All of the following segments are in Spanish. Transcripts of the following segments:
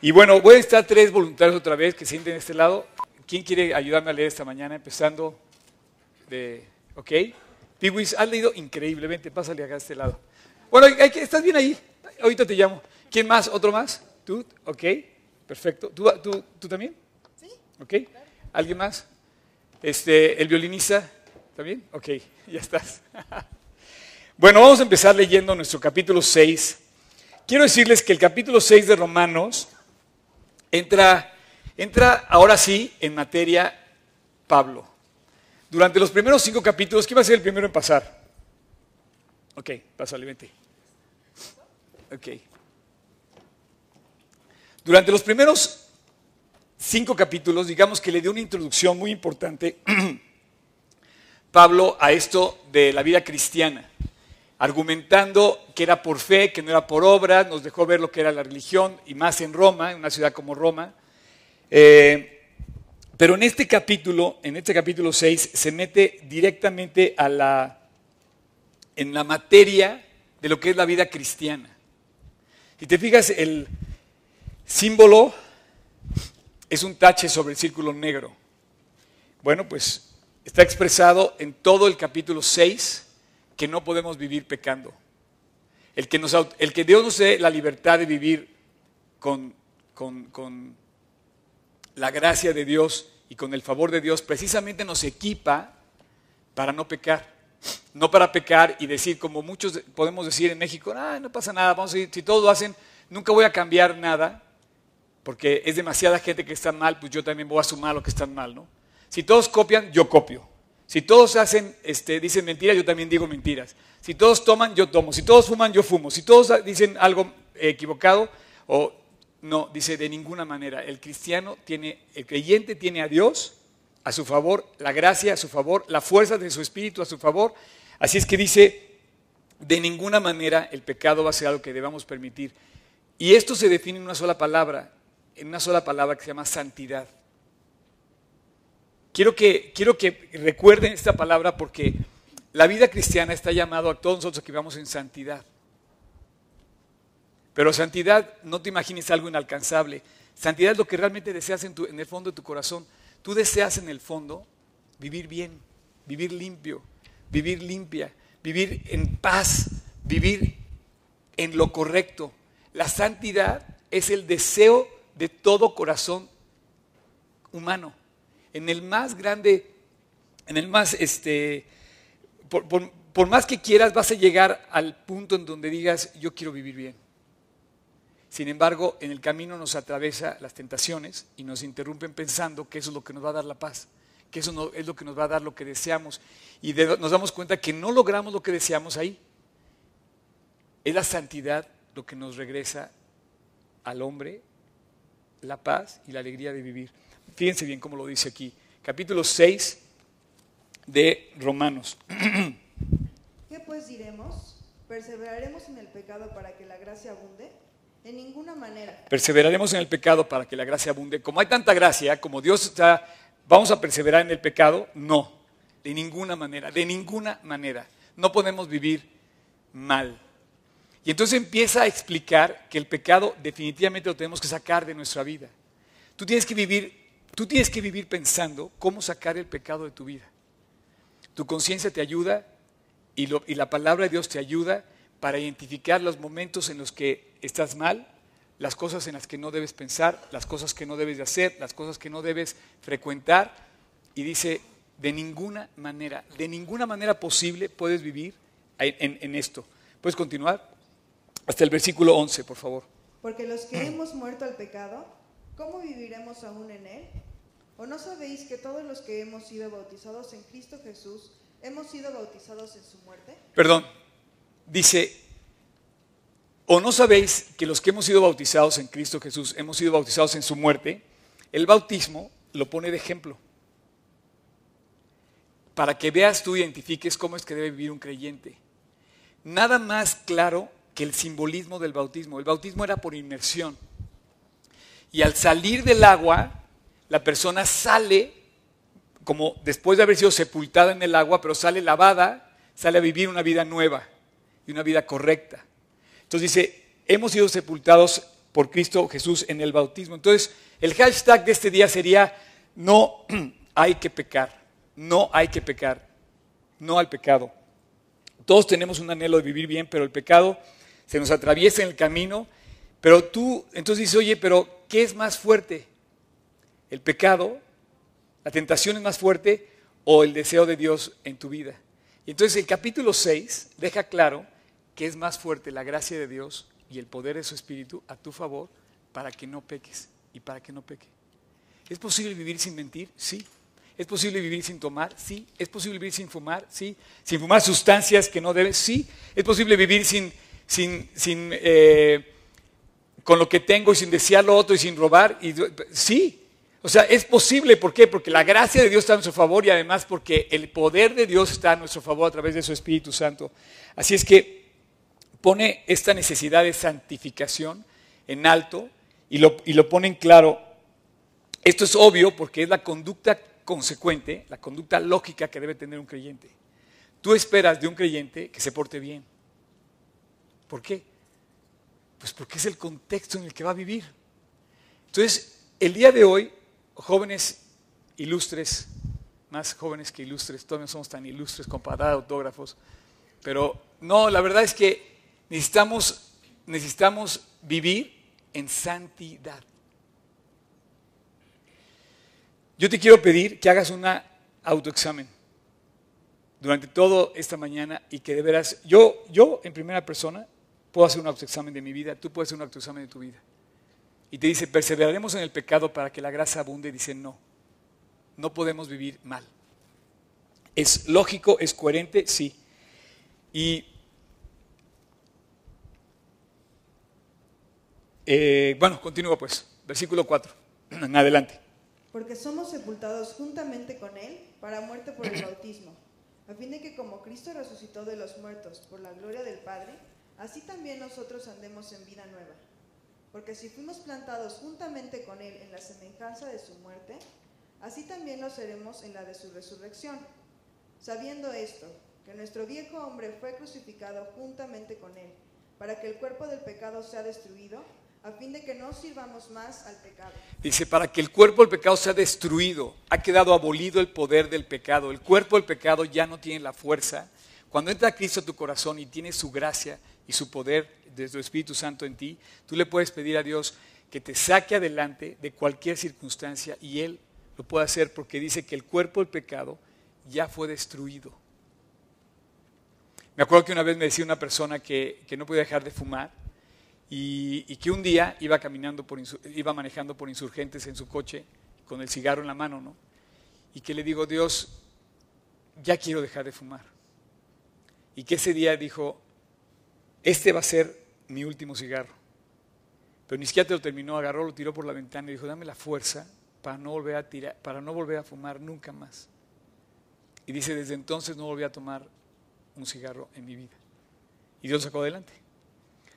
Y bueno, voy a estar tres voluntarios otra vez que sienten este lado. ¿Quién quiere ayudarme a leer esta mañana? Empezando de. ¿Ok? Piwis, has leído increíblemente. Pásale acá a este lado. Bueno, estás bien ahí. Ahorita te llamo. ¿Quién más? ¿Otro más? ¿Tú? ¿Ok? Perfecto. ¿Tú, tú, tú también? Sí. ¿Ok? ¿Alguien más? Este, ¿El violinista? ¿También? Ok, ya estás. bueno, vamos a empezar leyendo nuestro capítulo 6. Quiero decirles que el capítulo 6 de Romanos entra, entra ahora sí en materia Pablo. Durante los primeros cinco capítulos, ¿quién va a ser el primero en pasar? Ok, pásale, vente. Ok. Durante los primeros cinco capítulos, digamos que le dio una introducción muy importante Pablo a esto de la vida cristiana, argumentando que era por fe, que no era por obra, nos dejó ver lo que era la religión, y más en Roma, en una ciudad como Roma. Eh, pero en este capítulo, en este capítulo 6, se mete directamente a la, en la materia de lo que es la vida cristiana. Si te fijas, el símbolo es un tache sobre el círculo negro. Bueno, pues está expresado en todo el capítulo 6 que no podemos vivir pecando. El que, Dios nos dé la libertad de vivir con, la gracia de Dios y con el favor de Dios precisamente nos equipa para no pecar. No para pecar y decir, como muchos podemos decir en México, no pasa nada, vamos a ir, si todos lo hacen, nunca voy a cambiar nada, porque es demasiada gente que está mal, pues yo también voy a sumar lo que están mal, ¿no? Si todos copian, yo copio. Si todos hacen, este, dicen mentiras, yo también digo mentiras. Si todos toman, yo tomo. Si todos fuman, yo fumo. Si todos dicen algo equivocado, o no, dice de ninguna manera. El cristiano tiene, el creyente tiene a Dios a su favor, la gracia a su favor, la fuerza de su espíritu a su favor. Así es que dice, de ninguna manera el pecado va a ser algo que debamos permitir. Y esto se define en una sola palabra, en una sola palabra que se llama santidad. Quiero que, quiero que recuerden esta palabra porque la vida cristiana está llamado a todos nosotros que vivamos en santidad. Pero santidad, no te imagines algo inalcanzable. Santidad es lo que realmente deseas en, en el fondo de tu corazón. Tú deseas en el fondo vivir bien, vivir limpio, vivir limpia, vivir en paz, vivir en lo correcto. La santidad es el deseo de todo corazón humano. En el más grande, en el más, este, por, más que quieras, vas a llegar al punto en donde digas, yo quiero vivir bien. Sin embargo, en el camino nos atraviesa las tentaciones y nos interrumpen pensando que eso es lo que nos va a dar la paz, que eso no, es lo que nos va a dar lo que deseamos. Y nos damos cuenta que no logramos lo que deseamos ahí. Es la santidad lo que nos regresa al hombre la paz y la alegría de vivir. Fíjense bien cómo lo dice aquí. Capítulo 6 de Romanos. ¿Qué pues diremos? ¿Perseveraremos en el pecado para que la gracia abunde? De ninguna manera. Perseveraremos en el pecado para que la gracia abunde. Como hay tanta gracia, como Dios está, ¿vamos a perseverar en el pecado? No, de ninguna manera, de ninguna manera. No podemos vivir mal. Y entonces empieza a explicar que el pecado definitivamente lo tenemos que sacar de nuestra vida. Tú tienes que vivir, tú tienes que vivir pensando cómo sacar el pecado de tu vida. Tu conciencia te ayuda y, la palabra de Dios te ayuda para identificar los momentos en los que estás mal, las cosas en las que no debes pensar, las cosas que no debes de hacer, las cosas que no debes frecuentar. Y dice, de ninguna manera, de ninguna manera posible puedes vivir en, esto. ¿Puedes continuar? Hasta el versículo 11, por favor. Porque los que hemos muerto al pecado, ¿cómo viviremos aún en él? ¿O no sabéis que todos los que hemos sido bautizados en Cristo Jesús hemos sido bautizados en su muerte? Perdón, dice, ¿o no sabéis que los que hemos sido bautizados en Cristo Jesús hemos sido bautizados en su muerte? El bautismo lo pone de ejemplo. Para que veas tú identifiques cómo es que debe vivir un creyente. Nada más claro que el simbolismo del bautismo. El bautismo era por inmersión. Y al salir del agua, la persona sale como después de haber sido sepultada en el agua, pero sale lavada, sale a vivir una vida nueva y una vida correcta. Entonces dice, hemos sido sepultados por Cristo Jesús en el bautismo. Entonces, el hashtag de este día sería, no hay que pecar, no hay que pecar, no al pecado. Todos tenemos un anhelo de vivir bien, pero el pecado se nos atraviesa en el camino. Pero tú, entonces dices, oye, pero ¿qué es más fuerte? ¿El pecado? ¿La tentación es más fuerte? ¿O el deseo de Dios en tu vida? Y entonces el capítulo 6 deja claro que es más fuerte la gracia de Dios y el poder de su Espíritu a tu favor para que no peques y para que no peque. ¿Es posible vivir sin mentir? Sí. ¿Es posible vivir sin tomar? Sí. ¿Es posible vivir sin fumar? Sí. ¿Sin fumar sustancias que no debes? Sí. ¿Es posible vivir sin, sin, sin eh, con lo que tengo y sin desear lo otro y sin robar? Sí. O sea, es posible. ¿Por qué? Porque la gracia de Dios está a nuestro favor y además porque el poder de Dios está a nuestro favor a través de su Espíritu Santo. Así es que pone esta necesidad de santificación en alto y lo, y lo pone en claro. Esto es obvio porque es la conducta consecuente, la conducta lógica que debe tener un creyente. Tú esperas de un creyente que se porte bien. ¿Por qué? Pues porque es el contexto en el que va a vivir. Entonces, el día de hoy, jóvenes ilustres, más jóvenes que ilustres, todavía no somos tan ilustres con para autógrafos, pero no, la verdad es que necesitamos, necesitamos vivir en santidad. Yo te quiero pedir que hagas un autoexamen durante toda esta mañana y que de veras, yo, yo en primera persona puedo hacer un autoexamen de mi vida, tú puedes hacer un autoexamen de tu vida. Y te dice, perseveraremos en el pecado para que la grasa abunde. Dice, no, no podemos vivir mal. ¿Es lógico? ¿Es coherente? Sí. Y eh, bueno, continúa pues, versículo 4, en adelante porque somos sepultados juntamente con Él para muerte por el bautismo, a fin de que como Cristo resucitó de los muertos por la gloria del Padre, así también nosotros andemos en vida nueva. Porque si fuimos plantados juntamente con Él en la semejanza de su muerte, así también lo seremos en la de su resurrección. Sabiendo esto, que nuestro viejo hombre fue crucificado juntamente con Él, para que el cuerpo del pecado sea destruido a fin de que no sirvamos más al pecado. Dice, para que el cuerpo del pecado sea destruido, ha quedado abolido el poder del pecado. El cuerpo del pecado ya no tiene la fuerza. Cuando entra Cristo a tu corazón y tiene su gracia y su poder desde su Espíritu Santo en ti, tú le puedes pedir a Dios que te saque adelante de cualquier circunstancia y Él lo puede hacer porque dice que el cuerpo del pecado ya fue destruido. Me acuerdo que una vez me decía una persona que, que no podía dejar de fumar y, que un día iba caminando por, iba manejando por insurgentes en su coche con el cigarro en la mano, ¿no? Y que le digo, Dios, ya quiero dejar de fumar. Y que ese día dijo, este va a ser mi último cigarro. Pero ni siquiera te lo terminó, agarró, lo tiró por la ventana y dijo, dame la fuerza para no volver a tirar, para no volver a fumar nunca más. Y dice, desde entonces no volví a tomar un cigarro en mi vida. Y Dios sacó adelante.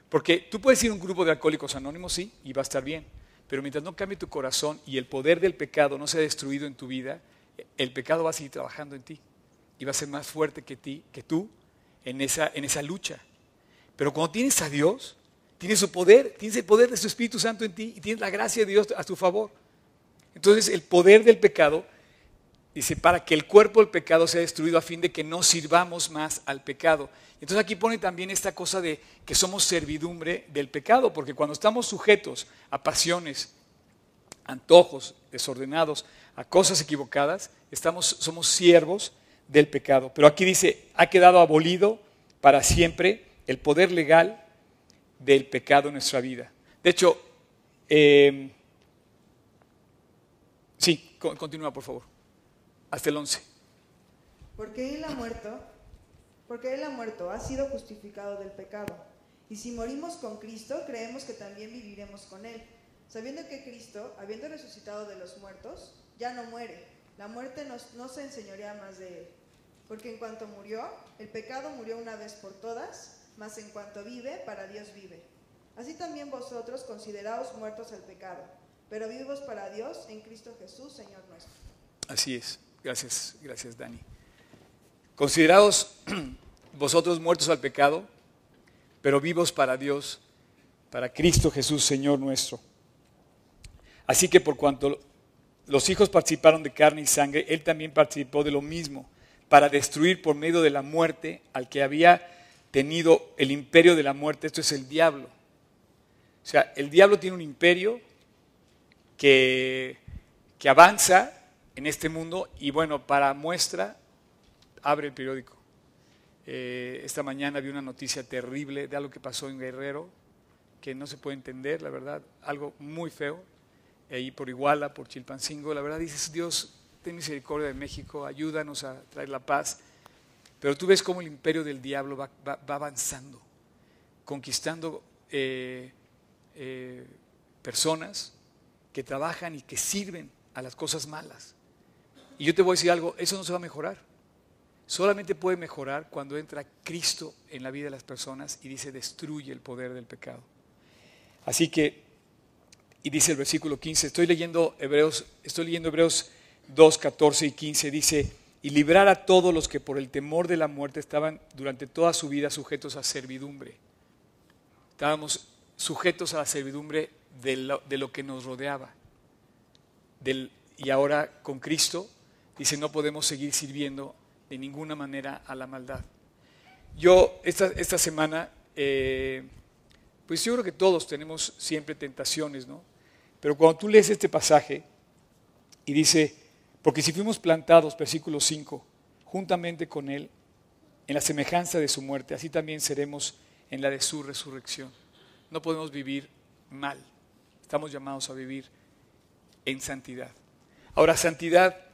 Porque tú puedes ir a un grupo de alcohólicos anónimos, sí, y va a estar bien. Pero mientras no cambie tu corazón y el poder del pecado no sea destruido en tu vida, el pecado va a seguir trabajando en ti. Y va a ser más fuerte que, ti, que tú en esa lucha. Pero cuando tienes a Dios, tienes su poder, tienes el poder de su Espíritu Santo en ti y tienes la gracia de Dios a tu favor. Entonces el poder del pecado Dice, para que el cuerpo del pecado sea destruido a fin de que no sirvamos más al pecado. Entonces aquí pone también esta cosa de que somos servidumbre del pecado, porque cuando estamos sujetos a pasiones, antojos desordenados, a cosas equivocadas, estamos, somos siervos del pecado. Pero aquí dice, ha quedado abolido para siempre el poder legal del pecado en nuestra vida. De hecho, eh, sí, continúa por favor hasta el 11. Porque él ha muerto, porque él ha muerto, ha sido justificado del pecado. Y si morimos con Cristo, creemos que también viviremos con él, sabiendo que Cristo, habiendo resucitado de los muertos, ya no muere. La muerte no se enseñorea más de él. Porque en cuanto murió, el pecado murió una vez por todas, mas en cuanto vive, para Dios vive. Así también vosotros consideraos muertos al pecado, pero vivos para Dios en Cristo Jesús, Señor nuestro. Así es. Gracias, gracias Dani. Considerados vosotros muertos al pecado, pero vivos para Dios para Cristo Jesús, Señor nuestro. Así que por cuanto los hijos participaron de carne y sangre, Él también participó de lo mismo, para destruir por medio de la muerte al que había tenido el imperio de la muerte, esto es el diablo. O sea, el diablo tiene un imperio que, que avanza en este mundo y bueno, para muestra, abre el periódico. Eh, esta mañana vi una noticia terrible de algo que pasó en Guerrero, que no se puede entender, la verdad, algo muy feo, ahí por Iguala, por Chilpancingo, la verdad dices, Dios, ten misericordia de México, ayúdanos a traer la paz. Pero tú ves cómo el imperio del diablo va, avanzando, conquistando eh, eh, personas que trabajan y que sirven a las cosas malas. Y yo te voy a decir algo, eso no se va a mejorar. Solamente puede mejorar cuando entra Cristo en la vida de las personas y dice, destruye el poder del pecado. Así que, y dice el versículo 15, estoy leyendo Hebreos, estoy leyendo Hebreos 2, 14 y 15, dice, y librar a todos los que por el temor de la muerte estaban durante toda su vida sujetos a servidumbre. Estábamos sujetos a la servidumbre de lo, que nos rodeaba. y ahora con Cristo, dice, no podemos seguir sirviendo de ninguna manera a la maldad. Yo esta, esta semana, eh, pues yo creo que todos tenemos siempre tentaciones, ¿no? Pero cuando tú lees este pasaje y dice, porque si fuimos plantados, versículo 5, juntamente con Él, en la semejanza de su muerte, así también seremos en la de su resurrección. No podemos vivir mal, estamos llamados a vivir en santidad. Ahora, santidad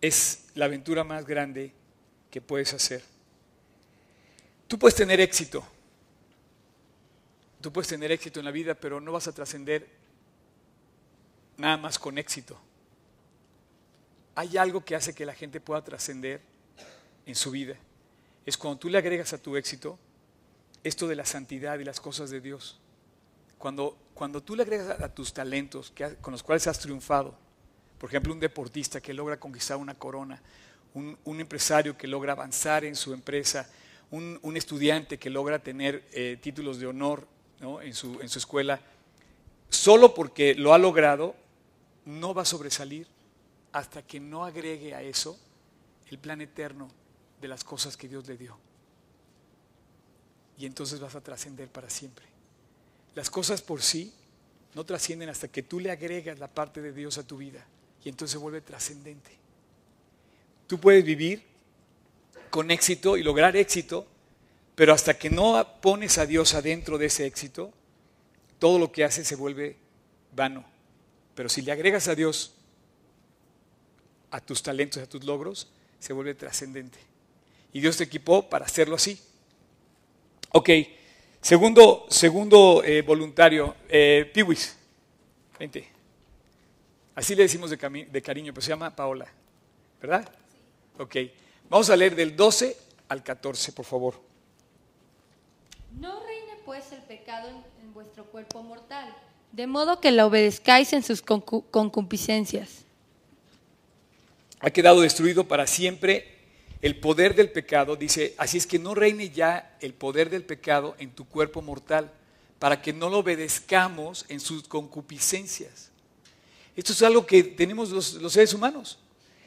es la aventura más grande que puedes hacer. Tú puedes tener éxito, tú puedes tener éxito en la vida, pero no vas a trascender nada más con éxito hay algo que hace que la gente pueda trascender en su vida. Es cuando tú le agregas a tu éxito esto de la santidad y las cosas de Dios. Cuando, cuando tú le agregas a, tus talentos con los cuales has triunfado, por ejemplo, un deportista que logra conquistar una corona, un, empresario que logra avanzar en su empresa, un, estudiante que logra tener eh, títulos de honor en, su, en su escuela, solo porque lo ha logrado, no va a sobresalir hasta que no agregue a eso el plan eterno de las cosas que Dios le dio. Y entonces vas a trascender para siempre. Las cosas por sí no trascienden hasta que tú le agregas la parte de Dios a tu vida y entonces se vuelve trascendente. Tú puedes vivir con éxito y lograr éxito, pero hasta que no pones a Dios adentro de ese éxito, todo lo que haces se vuelve vano. Pero si le agregas a Dios a tus talentos, a tus logros, se vuelve trascendente. Y Dios te equipó para hacerlo así. Ok, segundo, segundo eh, voluntario, eh, Piwis, vente. Así le decimos de, de, cariño, pero se llama Paola, ¿verdad? Ok, vamos a leer del 12 al 14, por favor. No reine pues el pecado en, vuestro cuerpo mortal, de modo que la obedezcáis en sus concupiscencias ha quedado destruido para siempre el poder del pecado, dice, así es que no reine ya el poder del pecado en tu cuerpo mortal, para que no lo obedezcamos en sus concupiscencias. Esto es algo que tenemos los, seres humanos.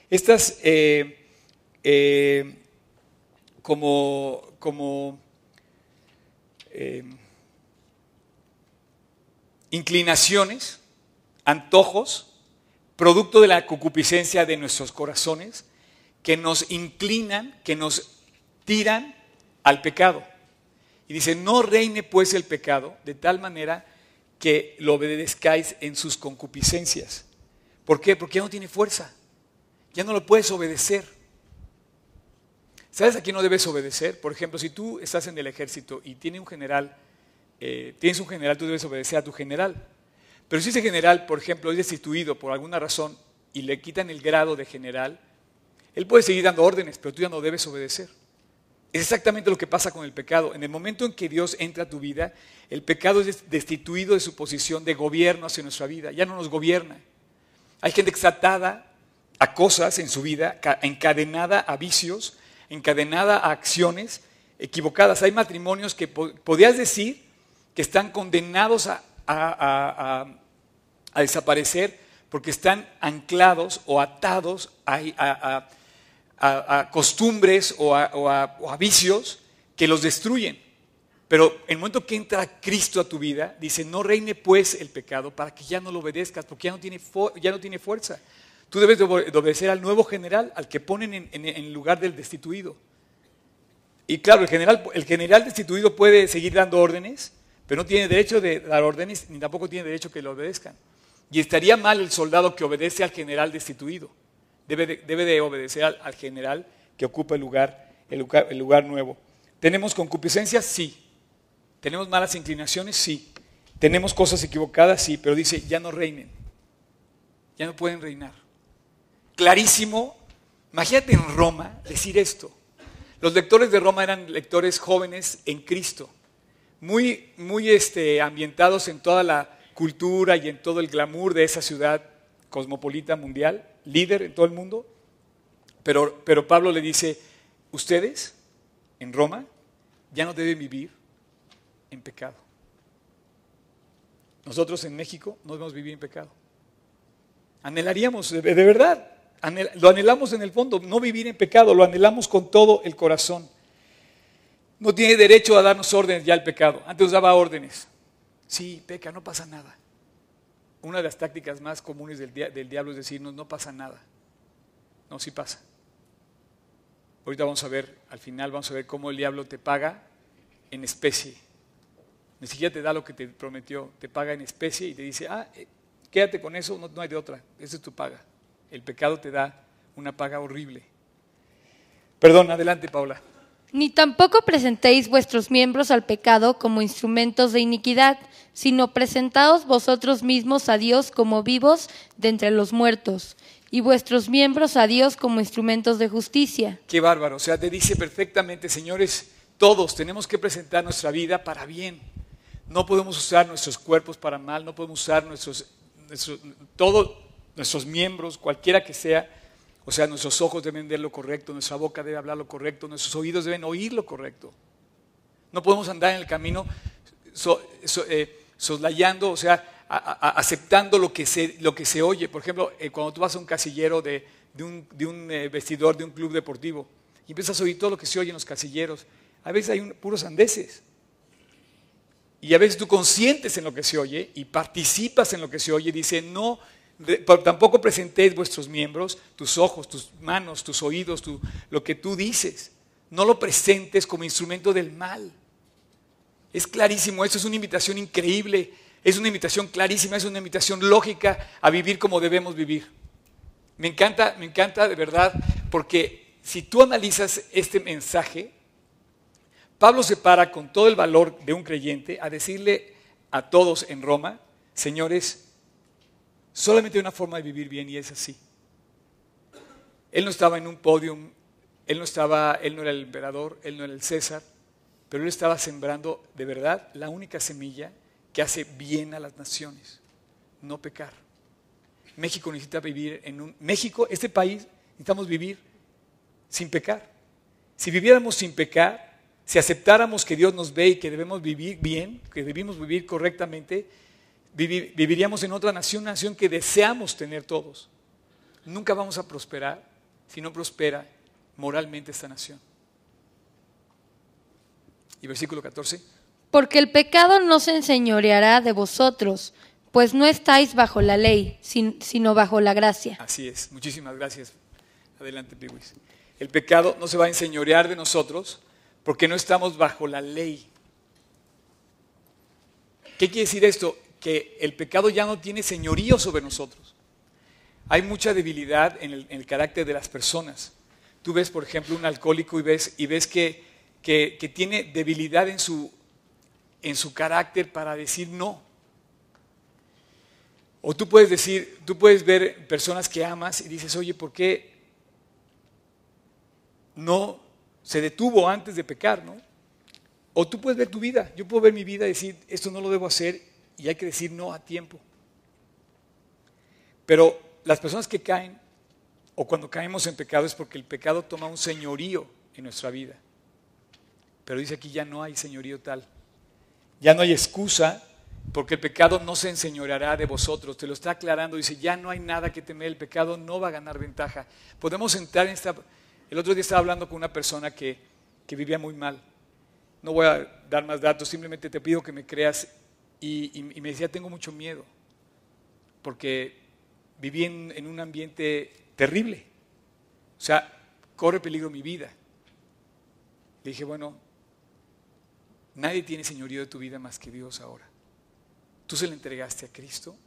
Estas eh, eh, como, como eh, inclinaciones, antojos, producto de la concupiscencia de nuestros corazones, que nos inclinan, que nos tiran al pecado. Y dice, no reine pues el pecado de tal manera que lo obedezcáis en sus concupiscencias. ¿Por qué? Porque ya no tiene fuerza, ya no lo puedes obedecer. ¿Sabes a quién no debes obedecer? Por ejemplo, si tú estás en el ejército y tiene un general, eh, tienes un general, tú debes obedecer a tu general. Pero si ese general, por ejemplo, es destituido por alguna razón y le quitan el grado de general, él puede seguir dando órdenes, pero tú ya no debes obedecer. Es exactamente lo que pasa con el pecado. En el momento en que Dios entra a tu vida, el pecado es destituido de su posición de gobierno hacia nuestra vida. Ya no nos gobierna. Hay gente atada a cosas en su vida, encadenada a vicios, encadenada a acciones equivocadas. Hay matrimonios que podías decir que están condenados a, a- desaparecer porque están anclados o atados a, costumbres o a, vicios que los destruyen. Pero en el momento que entra Cristo a tu vida, dice, no reine pues el pecado para que ya no lo obedezcas, porque ya no tiene, fuerza. Tú debes de obe- de obedecer al nuevo general, al que ponen en, lugar del destituido. Y claro, el general destituido puede seguir dando órdenes, pero no tiene derecho de dar órdenes, ni tampoco tiene derecho que lo obedezcan. Y estaría mal el soldado que obedece al general destituido. Debe de, debe de obedecer al, al general que ocupa el lugar, el lugar, el lugar nuevo. ¿Tenemos concupiscencias? Sí. ¿Tenemos malas inclinaciones? Sí. ¿Tenemos cosas equivocadas? Sí. Pero dice, ya no reinen. Ya no pueden reinar. Clarísimo. Imagínate en Roma decir esto. Los lectores de Roma eran lectores jóvenes en Cristo, muy, muy este, ambientados en toda la cultura y en todo el glamour de esa ciudad cosmopolita mundial, líder en todo el mundo. Pero, pero Pablo le dice, ustedes en Roma ya no deben vivir en pecado. Nosotros en México no debemos vivir en pecado. Anhelaríamos, de, verdad, anhel- lo anhelamos en el fondo, no vivir en pecado, lo anhelamos con todo el corazón. No tiene derecho a darnos órdenes ya el pecado. Antes nos daba órdenes. Sí, peca, no pasa nada. Una de las tácticas más comunes del, dia- del diablo es decirnos, no pasa nada. No, sí pasa. Ahorita vamos a ver, al final vamos a ver cómo el diablo te paga en especie. Ni siquiera te da lo que te prometió, te paga en especie y te dice, ah, eh, quédate con eso, no, no hay de otra, esa es tu paga. El pecado te da una paga horrible. Perdón, adelante Paula. Ni tampoco presentéis vuestros miembros al pecado como instrumentos de iniquidad, sino presentaos vosotros mismos a Dios como vivos de entre los muertos, y vuestros miembros a Dios como instrumentos de justicia. Qué bárbaro. O sea, te dice perfectamente, señores, todos tenemos que presentar nuestra vida para bien. No podemos usar nuestros cuerpos para mal, no podemos usar nuestros, nuestros todos nuestros miembros, cualquiera que sea. O sea, nuestros ojos deben ver lo correcto, nuestra boca debe hablar lo correcto, nuestros oídos deben oír lo correcto. No podemos andar en el camino so- eh, soslayando, o sea, aceptando lo que, se, lo que se oye. Por ejemplo, eh, cuando tú vas a un casillero de, de un, eh, vestidor de un club deportivo y empiezas a oír todo lo que se oye en los casilleros, a veces hay un- puros andeses. Y a veces tú consientes en lo que se oye y participas en lo que se oye. Dice, no, de- por- tampoco presentéis vuestros miembros, tus ojos, tus manos, tus oídos, lo que tú dices. No lo presentes como instrumento del mal. Es clarísimo, esto es una invitación increíble, es una invitación clarísima, es una invitación lógica a vivir como debemos vivir. Me encanta, me encanta de verdad, porque si tú analizas este mensaje, Pablo se para con todo el valor de un creyente a decirle a todos en Roma, señores, solamente hay una forma de vivir bien y es así. Él no estaba en un podium, él no estaba, él no era el emperador, él no era el César, pero él estaba sembrando de verdad la única semilla que hace bien a las naciones, no pecar. México necesita vivir en un México, este país necesitamos vivir sin pecar. Si viviéramos sin pecar, si aceptáramos que Dios nos ve y que debemos vivir bien, que debemos vivir correctamente, viviríamos en otra nación, una nación que deseamos tener todos. Nunca vamos a prosperar si no prospera moralmente esta nación. Y versículo 14. Porque el pecado no se enseñoreará de vosotros, pues no estáis bajo la ley, sin- sino bajo la gracia. Así es. Muchísimas gracias. Adelante, Piwis. El pecado no se va a enseñorear de nosotros porque no estamos bajo la ley. ¿Qué quiere decir esto? Que el pecado ya no tiene señorío sobre nosotros. Hay mucha debilidad en el, carácter de las personas. Tú ves, por ejemplo, un alcohólico y ves, y ves que, que- que tiene debilidad en su, en su carácter para decir no. O tú puedes decir, tú puedes ver personas que amas y dices, oye, ¿por qué no se detuvo antes de pecar, no? O tú puedes ver tu vida, yo puedo ver mi vida y decir, esto no lo debo hacer y hay que decir no a tiempo. Pero las personas que caen o cuando caemos en pecado es porque el pecado toma un señorío en nuestra vida. Pero dice aquí ya no hay señorío tal. Ya no hay excusa porque el pecado no se enseñoreará de vosotros. Te lo está aclarando. Dice, ya no hay nada que temer. El pecado no va a ganar ventaja. Podemos entrar en esta... El otro día estaba hablando con una persona que, que vivía muy mal. No voy a dar más datos, simplemente te pido que me creas. Y, me decía, tengo mucho miedo. Porque viví en, en un ambiente terrible. O sea, corre peligro mi vida. Le dije, bueno, nadie tiene señorío de tu vida más que Dios ahora. Tú se le entregaste a Cristo,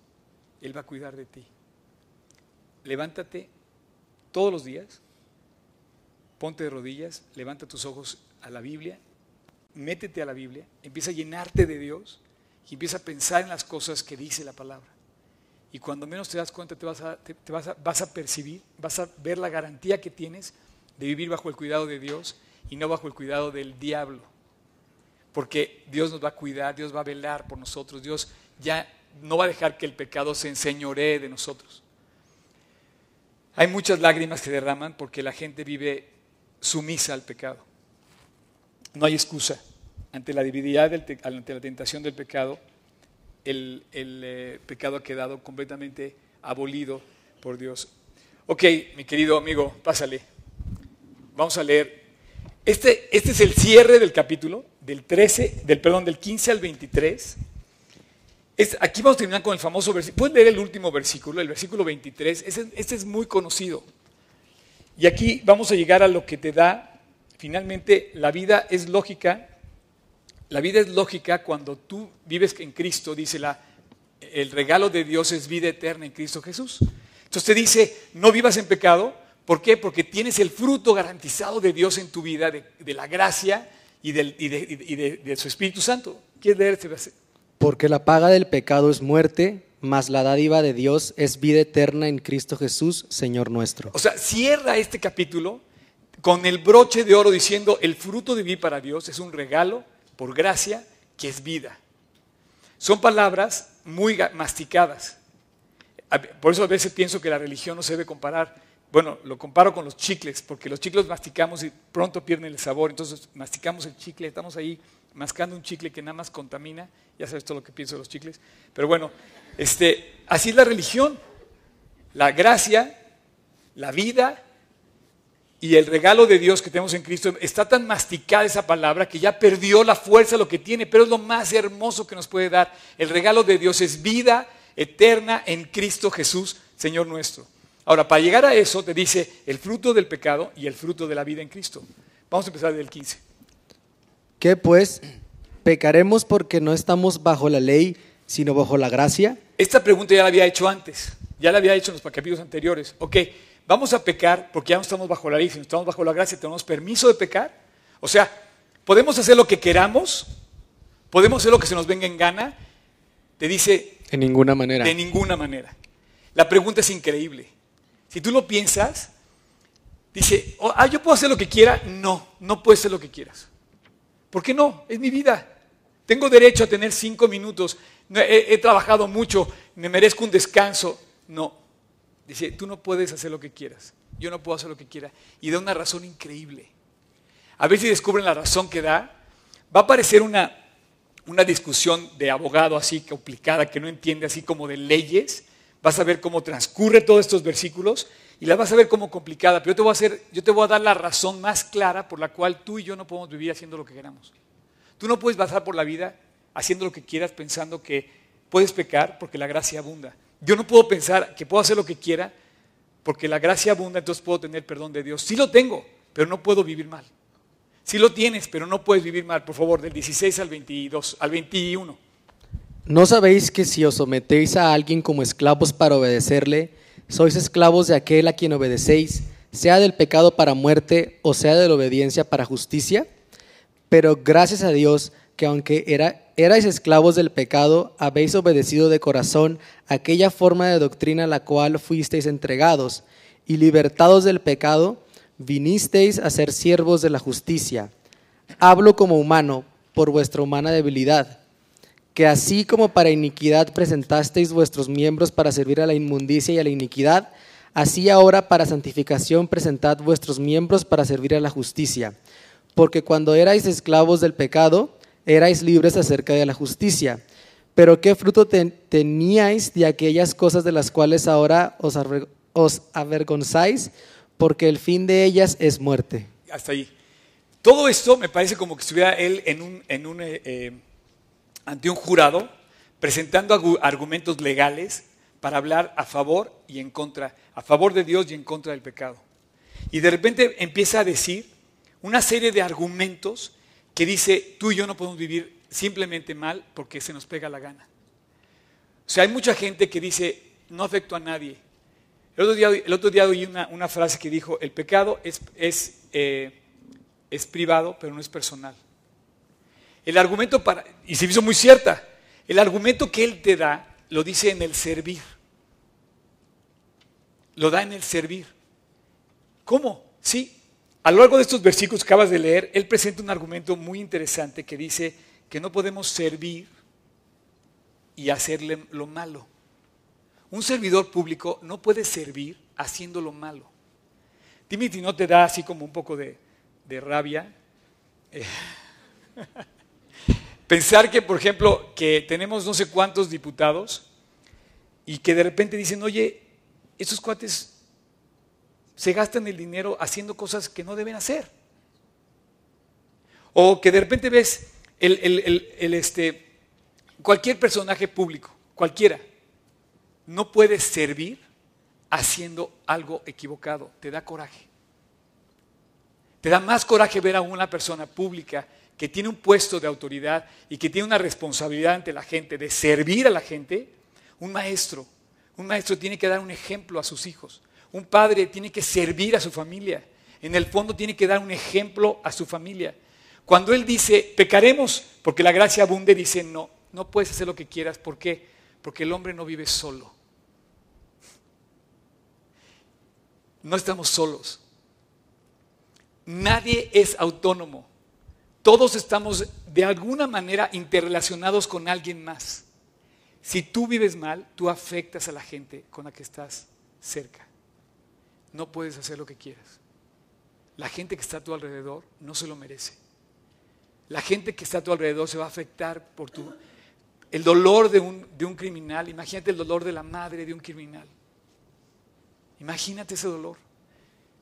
Él va a cuidar de ti. Levántate todos los días, ponte de rodillas, levanta tus ojos a la Biblia, métete a la Biblia, empieza a llenarte de Dios y empieza a pensar en las cosas que dice la palabra. Y cuando menos te das cuenta, te vas a, vas a percibir, vas a ver la garantía que tienes de vivir bajo el cuidado de Dios y no bajo el cuidado del diablo. Porque Dios nos va a cuidar, Dios va a velar por nosotros, Dios ya no va a dejar que el pecado se enseñoree de nosotros. Hay muchas lágrimas que derraman porque la gente vive sumisa al pecado. No hay excusa. Ante la te- ante la tentación del pecado, el, el, eh, pecado ha quedado completamente abolido por Dios. Ok, mi querido amigo, pásale. Vamos a leer. Este, este es el cierre del capítulo, del 13, del perdón, del 15 al 23. Es- aquí vamos a terminar con el famoso versículo. ¿Puedes leer el último versículo, el versículo 23? Ese- este es muy conocido. Y aquí vamos a llegar a lo que te da, finalmente, la vida es lógica. La vida es lógica cuando tú vives en Cristo, dice la, el regalo de Dios es vida eterna en Cristo Jesús. Entonces te dice, no vivas en pecado. ¿Por qué? Porque tienes el fruto garantizado de Dios en tu vida, de, de la gracia y, del- y de, y de- de su Espíritu Santo. ¿Quieres leer este versículo? Porque la paga del pecado es muerte, mas la dádiva de Dios es vida eterna en Cristo Jesús, Señor nuestro. O sea, cierra este capítulo con el broche de oro diciendo, el fruto de vivir para Dios es un regalo por gracia que es vida. Son palabras muy masticadas. Por eso a veces pienso que la religión no se debe comparar. Bueno, lo comparo con los chicles, porque los chicles masticamos y pronto pierden el sabor. Entonces masticamos el chicle, estamos ahí mascando un chicle que nada más contamina. Ya sabes todo lo que pienso de los chicles. Pero bueno, este, así es la religión. La gracia, la vida y el regalo de Dios que tenemos en Cristo está tan masticada esa palabra que ya perdió la fuerza lo que tiene, pero es lo más hermoso que nos puede dar. El regalo de Dios es vida eterna en Cristo Jesús, Señor nuestro. Ahora, para llegar a eso, te dice el fruto del pecado y el fruto de la vida en Cristo. Vamos a empezar del 15. ¿Qué pues? ¿Pecaremos porque no estamos bajo la ley, sino bajo la gracia? Esta pregunta ya la había hecho antes, ya la había hecho en los capítulos anteriores. Ok, vamos a pecar porque ya no estamos bajo la ley, sino estamos bajo la gracia, tenemos permiso de pecar. O sea, podemos hacer lo que queramos, podemos hacer lo que se nos venga en gana. Te dice, En ninguna manera. de ninguna manera. La pregunta es increíble. Si tú lo piensas, dice, oh, ah, yo puedo hacer lo que quiera. No, no puedes hacer lo que quieras. ¿Por qué no? Es mi vida. Tengo derecho a tener cinco minutos. He trabajado mucho, me merezco un descanso. No. Dice, tú no puedes hacer lo que quieras. Yo no puedo hacer lo que quiera. Y da una razón increíble. A ver si descubren la razón que da. Va a aparecer una, una discusión de abogado así complicada que no entiende, así como de leyes. Vas a ver cómo transcurre todos estos versículos y la vas a ver como complicada. Pero yo te voy a, hacer, yo te voy a dar la razón más clara por la cual tú y yo no podemos vivir haciendo lo que queramos. Tú no puedes pasar por la vida haciendo lo que quieras pensando que puedes pecar porque la gracia abunda. Yo no puedo pensar que puedo hacer lo que quiera porque la gracia abunda, entonces puedo tener perdón de Dios. Sí lo tengo, pero no puedo vivir mal. Sí lo tienes, pero no puedes vivir mal. Por favor, del 16 al 22, al 21. ¿No sabéis que si os sometéis a alguien como esclavos para obedecerle, sois esclavos de aquel a quien obedecéis, sea del pecado para muerte o sea de la obediencia para justicia? Pero gracias a Dios que aunque era, erais esclavos del pecado, habéis obedecido de corazón aquella forma de doctrina a la cual fuisteis entregados, y libertados del pecado, vinisteis a ser siervos de la justicia. Hablo como humano, por vuestra humana debilidad que así como para iniquidad presentasteis vuestros miembros para servir a la inmundicia y a la iniquidad, así ahora para santificación presentad vuestros miembros para servir a la justicia. Porque cuando erais esclavos del pecado, erais libres acerca de la justicia. Pero ¿qué fruto ten- teníais de aquellas cosas de las cuales ahora os, aver- avergonzáis? Porque el fin de ellas es muerte. Hasta ahí. Todo esto me parece como que estuviera él en un, en un, eh, eh, ante un jurado presentando argumentos legales para hablar a favor y en contra, a favor de Dios y en contra del pecado. Y de repente empieza a decir una serie de argumentos que dice, tú y yo no podemos vivir simplemente mal porque se nos pega la gana. O sea, hay mucha gente que dice, no afecto a nadie. El otro día, el otro día oí una, una frase que dijo, el pecado es, es, eh, es privado, pero no es personal. El argumento para, y se hizo muy cierta, el argumento que él te da lo dice en el servir. Lo da en el servir. ¿Cómo? Sí. A lo largo de estos versículos que acabas de leer, él presenta un argumento muy interesante que dice que no podemos servir y hacerle lo malo. Un servidor público no puede servir haciendo lo malo. Si no te da así como un poco de, rabia. pensar que, por ejemplo, que tenemos no sé cuántos diputados y que de repente dicen, oye, estos cuates se gastan el dinero haciendo cosas que no deben hacer. O que de repente ves el, el- el- el, este, cualquier personaje público, cualquiera, no puede servir haciendo algo equivocado. Te da coraje. Te da más coraje ver a una persona pública que tiene un puesto de autoridad y que tiene una responsabilidad ante la gente de servir a la gente. Un maestro, un maestro tiene que dar un ejemplo a sus hijos. Un padre tiene que servir a su familia. En el fondo tiene que dar un ejemplo a su familia. Cuando él dice, pecaremos porque la gracia abunde, dice, no, no puedes hacer lo que quieras. ¿Por qué? Porque el hombre no vive solo. No estamos solos. Nadie es autónomo. Todos estamos de alguna manera interrelacionados con alguien más. Si tú vives mal, tú afectas a la gente con la que estás cerca. No puedes hacer lo que quieras. La gente que está a tu alrededor no se lo merece. La gente que está a tu alrededor se va a afectar por tu... El dolor de un, de un criminal, imagínate el dolor de la madre de un criminal. Imagínate ese dolor.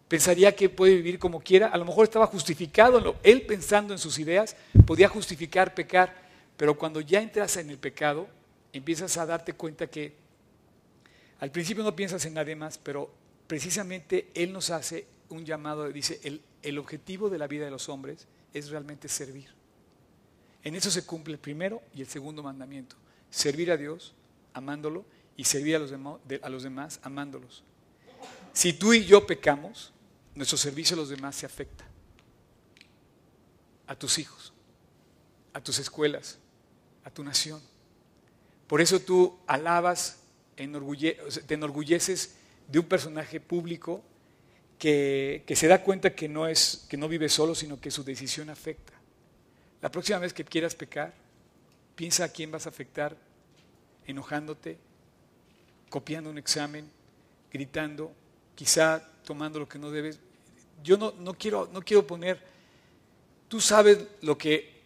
Pensaría que puede vivir como quiera. A lo mejor estaba justificado. en lo- Él pensando en sus ideas, podía justificar pecar. Pero cuando ya entras en el pecado, empiezas a darte cuenta que al principio no piensas en nadie más, pero precisamente Él nos hace un llamado, dice, el, el objetivo de la vida de los hombres es realmente servir. En eso se cumple el primero y el segundo mandamiento. Servir a Dios, amándolo, y servir a los, demo- de- a los demás, amándolos. Si tú y yo pecamos, nuestro servicio a los demás se afecta. A tus hijos, a tus escuelas, a tu nación. Por eso tú alabas, te enorgulleces de un personaje público que, que se da cuenta que no, es, que no vive solo, sino que su decisión afecta. La próxima vez que quieras pecar, piensa a quién vas a afectar, enojándote, copiando un examen, gritando, quizá tomando lo que no debes. Yo no, no, quiero, no quiero poner, tú sabes lo que,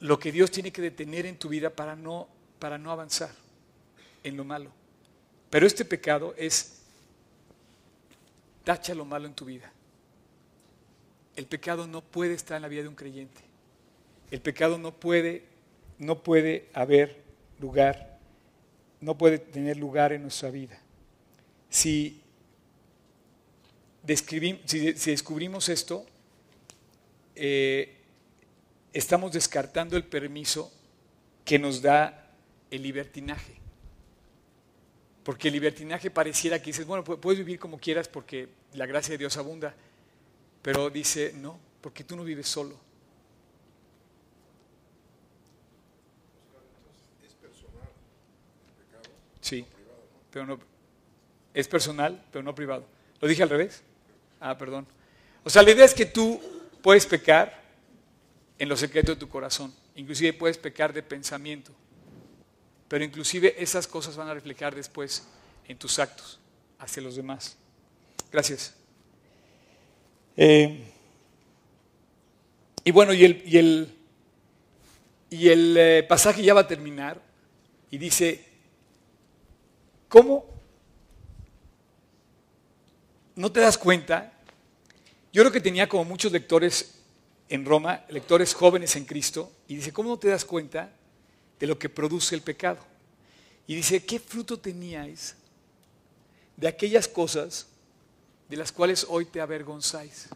lo que Dios tiene que detener en tu vida para no, para no avanzar en lo malo. Pero este pecado es, tacha lo malo en tu vida. El pecado no puede estar en la vida de un creyente. El pecado no puede, no puede haber lugar, no puede tener lugar en nuestra vida. Si, si, descubrimos esto, eh, estamos descartando el permiso que nos da el libertinaje. Porque el libertinaje pareciera que dices, bueno, pu- puedes vivir como quieras porque la gracia de Dios abunda. Pero dice, no, porque tú no vives solo. Sí, pero no. Es personal, pero no privado. ¿Lo dije al revés? Ah, perdón. O sea, la idea es que tú puedes pecar en lo secreto de tu corazón. Inclusive puedes pecar de pensamiento. Pero inclusive esas cosas van a reflejar después en tus actos hacia los demás. Gracias. Eh, y bueno, y el, y el y el eh, pasaje ya va a terminar y dice, ¿cómo no te das cuenta? Yo creo que tenía como muchos lectores en Roma, lectores jóvenes en Cristo, y dice, ¿cómo no te das cuenta de lo que produce el pecado? Y dice, ¿qué fruto teníais de aquellas cosas de las cuales hoy te avergonzáis?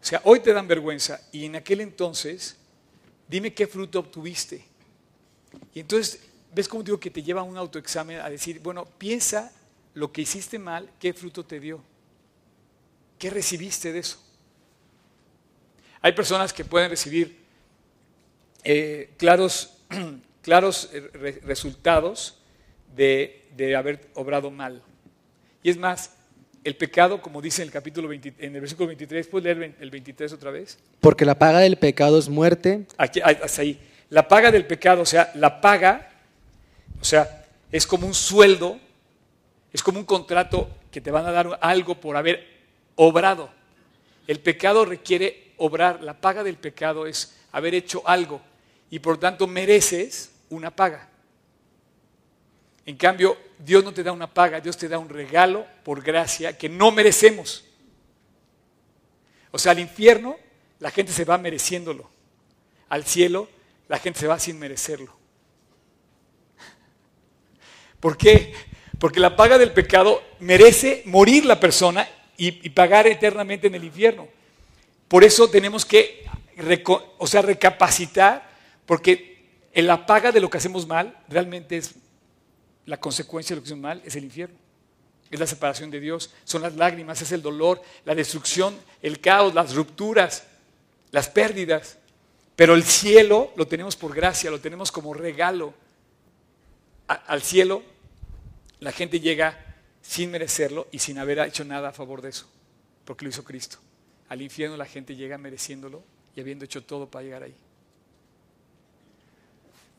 O sea, hoy te dan vergüenza y en aquel entonces, dime qué fruto obtuviste. Y entonces, ¿ves cómo digo que te lleva a un autoexamen a decir, bueno, piensa lo que hiciste mal, qué fruto te dio? ¿Qué recibiste de eso? Hay personas que pueden recibir eh, claros, claros eh, resultados de, de, haber obrado mal. Y es más, el pecado, como dice en el capítulo 20, en el versículo 23, ¿puedes leer el 23 otra vez? Porque la paga del pecado es muerte. Aquí, hasta ahí. La paga del pecado, o sea, la paga, o sea, es como un sueldo, es como un contrato que te van a dar algo por haber obrado. El pecado requiere obrar, la paga del pecado es haber hecho algo y por tanto mereces una paga. En cambio, Dios no te da una paga, Dios te da un regalo por gracia que no merecemos. O sea, al infierno la gente se va mereciéndolo. Al cielo la gente se va sin merecerlo. ¿Por qué? Porque la paga del pecado merece morir la persona y, pagar eternamente en el infierno. Por eso tenemos que, o sea, recapacitar, porque la paga de lo que hacemos mal realmente es la consecuencia de lo que hacemos mal, es el infierno. Es la separación de Dios, son las lágrimas, es el dolor, la destrucción, el caos, las rupturas, las pérdidas. Pero el cielo lo tenemos por gracia, lo tenemos como regalo. al cielo la gente llega sin merecerlo y sin haber hecho nada a favor de eso, porque lo hizo Cristo. Al infierno la gente llega mereciéndolo y habiendo hecho todo para llegar ahí.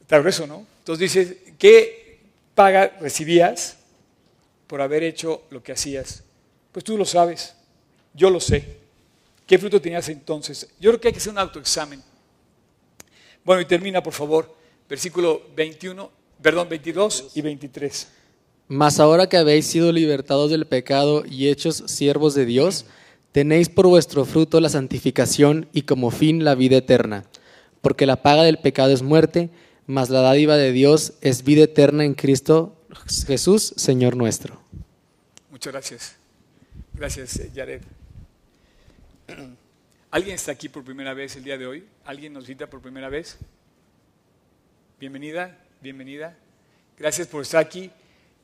Está grueso, ¿no? Entonces dices, ¿qué paga recibías por haber hecho lo que hacías? Pues tú lo sabes, yo lo sé. ¿Qué fruto tenías entonces? Yo creo que hay que hacer un autoexamen. Bueno, y termina, por favor, versículo 21, perdón, 22 y 23. Mas ahora que habéis sido libertados del pecado y hechos siervos de Dios, Tenéis por vuestro fruto la santificación y como fin la vida eterna, porque la paga del pecado es muerte, mas la dádiva de Dios es vida eterna en Cristo Jesús, Señor nuestro. Muchas gracias. Gracias, Jared. ¿Alguien está aquí por primera vez el día de hoy? ¿Alguien nos visita por primera vez? Bienvenida, bienvenida. Gracias por estar aquí.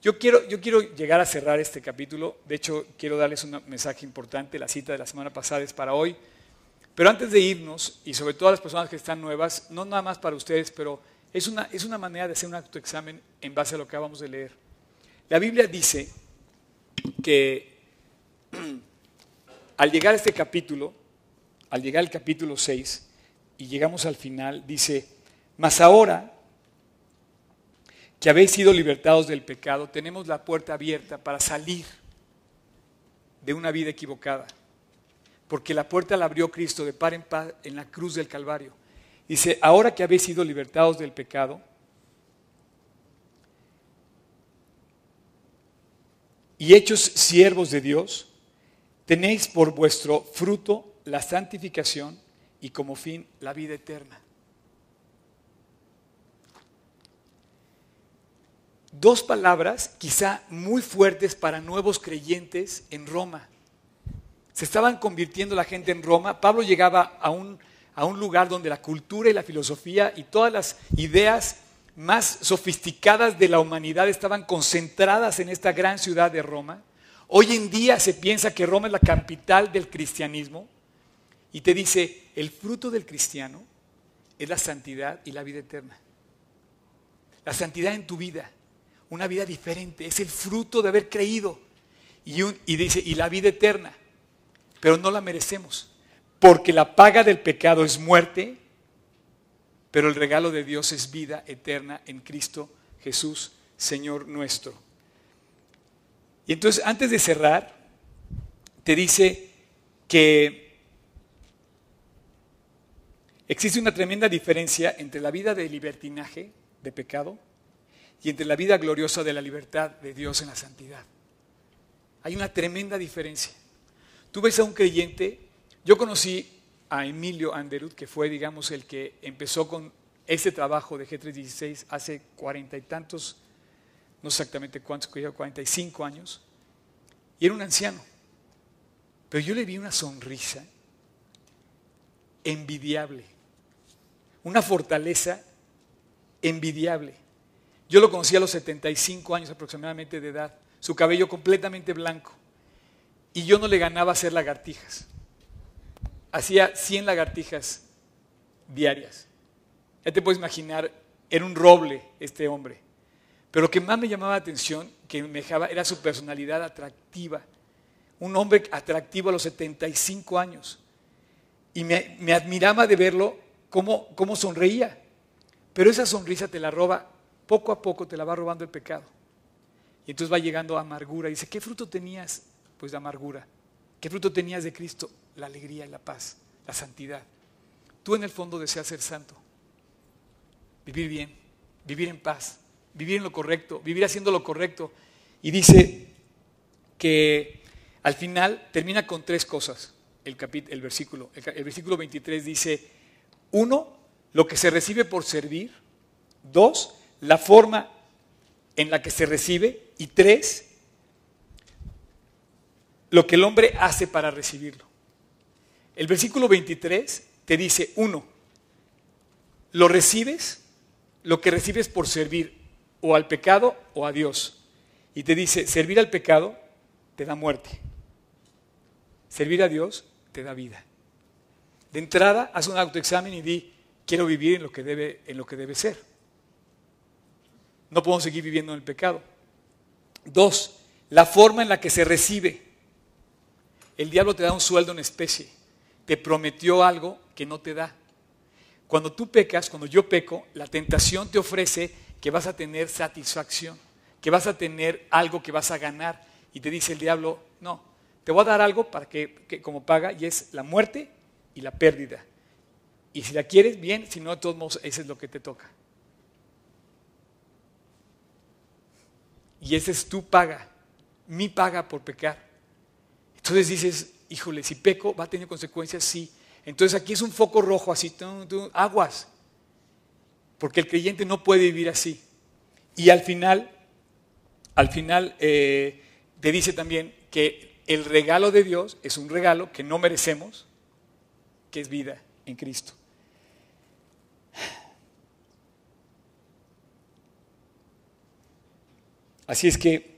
Yo quiero, yo quiero llegar a cerrar este capítulo. De hecho, quiero darles un mensaje importante. La cita de la semana pasada es para hoy. Pero antes de irnos, y sobre todo a las personas que están nuevas, no nada más para ustedes, pero es una, es una manera de hacer un autoexamen en base a lo que acabamos de leer. La Biblia dice que al llegar a este capítulo, al llegar al capítulo 6, y llegamos al final, dice, mas ahora que habéis sido libertados del pecado, tenemos la puerta abierta para salir de una vida equivocada. Porque la puerta la abrió Cristo de par en par en la cruz del Calvario. Dice, ahora que habéis sido libertados del pecado, y hechos siervos de Dios, tenéis por vuestro fruto la santificación y como fin la vida eterna. dos palabras quizá muy fuertes para nuevos creyentes en Roma. Se estaban convirtiendo la gente en Roma. Pablo llegaba a un, a un lugar donde la cultura y la filosofía y todas las ideas más sofisticadas de la humanidad estaban concentradas en esta gran ciudad de Roma. Hoy en día se piensa que Roma es la capital del cristianismo y te dice, el fruto del cristiano es la santidad y la vida eterna. La santidad en tu vida, una vida diferente, es el fruto de haber creído. Y, dice, y la vida eterna, pero no la merecemos, porque la paga del pecado es muerte, pero el regalo de Dios es vida eterna en Cristo Jesús, Señor nuestro. Y entonces, antes de cerrar, te dice que Existe una tremenda diferencia entre la vida de libertinaje, de pecado, y entre la vida gloriosa de la libertad de Dios en la santidad. Hay una tremenda diferencia. Tú ves a un creyente, yo conocí a Emilio Anderud, que fue, digamos, el que empezó con ese trabajo de G316 hace cuarenta y tantos, no exactamente cuántos, 45 años, y era un anciano. Pero yo le vi una sonrisa envidiable, una fortaleza envidiable. Yo lo conocí a los 75 años aproximadamente de edad, su cabello completamente blanco, y yo no le ganaba hacer lagartijas. Hacía 100 lagartijas diarias. Ya te puedes imaginar, era un roble este hombre. Pero lo que más me llamaba la atención, que me dejaba, era su personalidad atractiva. Un hombre atractivo a los 75 años. Y me, admiraba de verlo cómo, sonreía. Pero esa sonrisa te la roba, poco a poco te la va robando el pecado. Y entonces va llegando a amargura. Y dice, ¿qué fruto tenías? Pues de amargura. ¿Qué fruto tenías de Cristo? La alegría y la paz, la santidad. Tú en el fondo deseas ser santo. Vivir bien, vivir en paz, vivir en lo correcto, vivir haciendo lo correcto. Y dice que al final termina con tres cosas el, el versículo. El, versículo 23 dice, uno, lo que se recibe por servir. Dos, la forma en la que se recibe. Y tres, lo que el hombre hace para recibirlo. El versículo 23 te dice, uno, lo recibes, lo que recibes por servir o al pecado o a Dios. Y te dice, servir al pecado te da muerte. Servir a Dios te da vida. De entrada, haz un autoexamen y di, quiero vivir en lo que debe, en lo que debe ser. No podemos seguir viviendo en el pecado. Dos, la forma en la que se recibe. El diablo te da un sueldo en especie. Te prometió algo que no te da. Cuando tú pecas, cuando yo peco, la tentación te ofrece que vas a tener satisfacción, que vas a tener algo que vas a ganar. Y te dice el diablo, no, te voy a dar algo para que, como paga y es la muerte y la pérdida. Y si la quieres, bien, si no, de todos modos, ese es lo que te toca. Y ese es tu paga, mi paga por pecar. Entonces dices, híjole, si peco, ¿va a tener consecuencias? Sí. Entonces aquí es un foco rojo, así, aguas. Porque el creyente no puede vivir así. Y al final, al final eh, te dice también que el regalo de Dios es un regalo que no merecemos, que es vida en Cristo. Así es que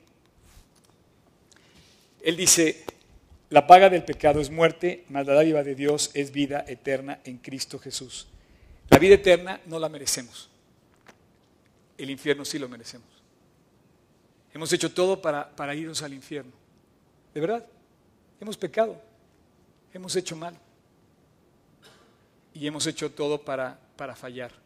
Él dice, la paga del pecado es muerte, mas la dádiva de Dios es vida eterna en Cristo Jesús. La vida eterna no la merecemos. El infierno sí lo merecemos. Hemos hecho todo para, para irnos al infierno. De verdad, hemos pecado, hemos hecho mal y hemos hecho todo para, para fallar.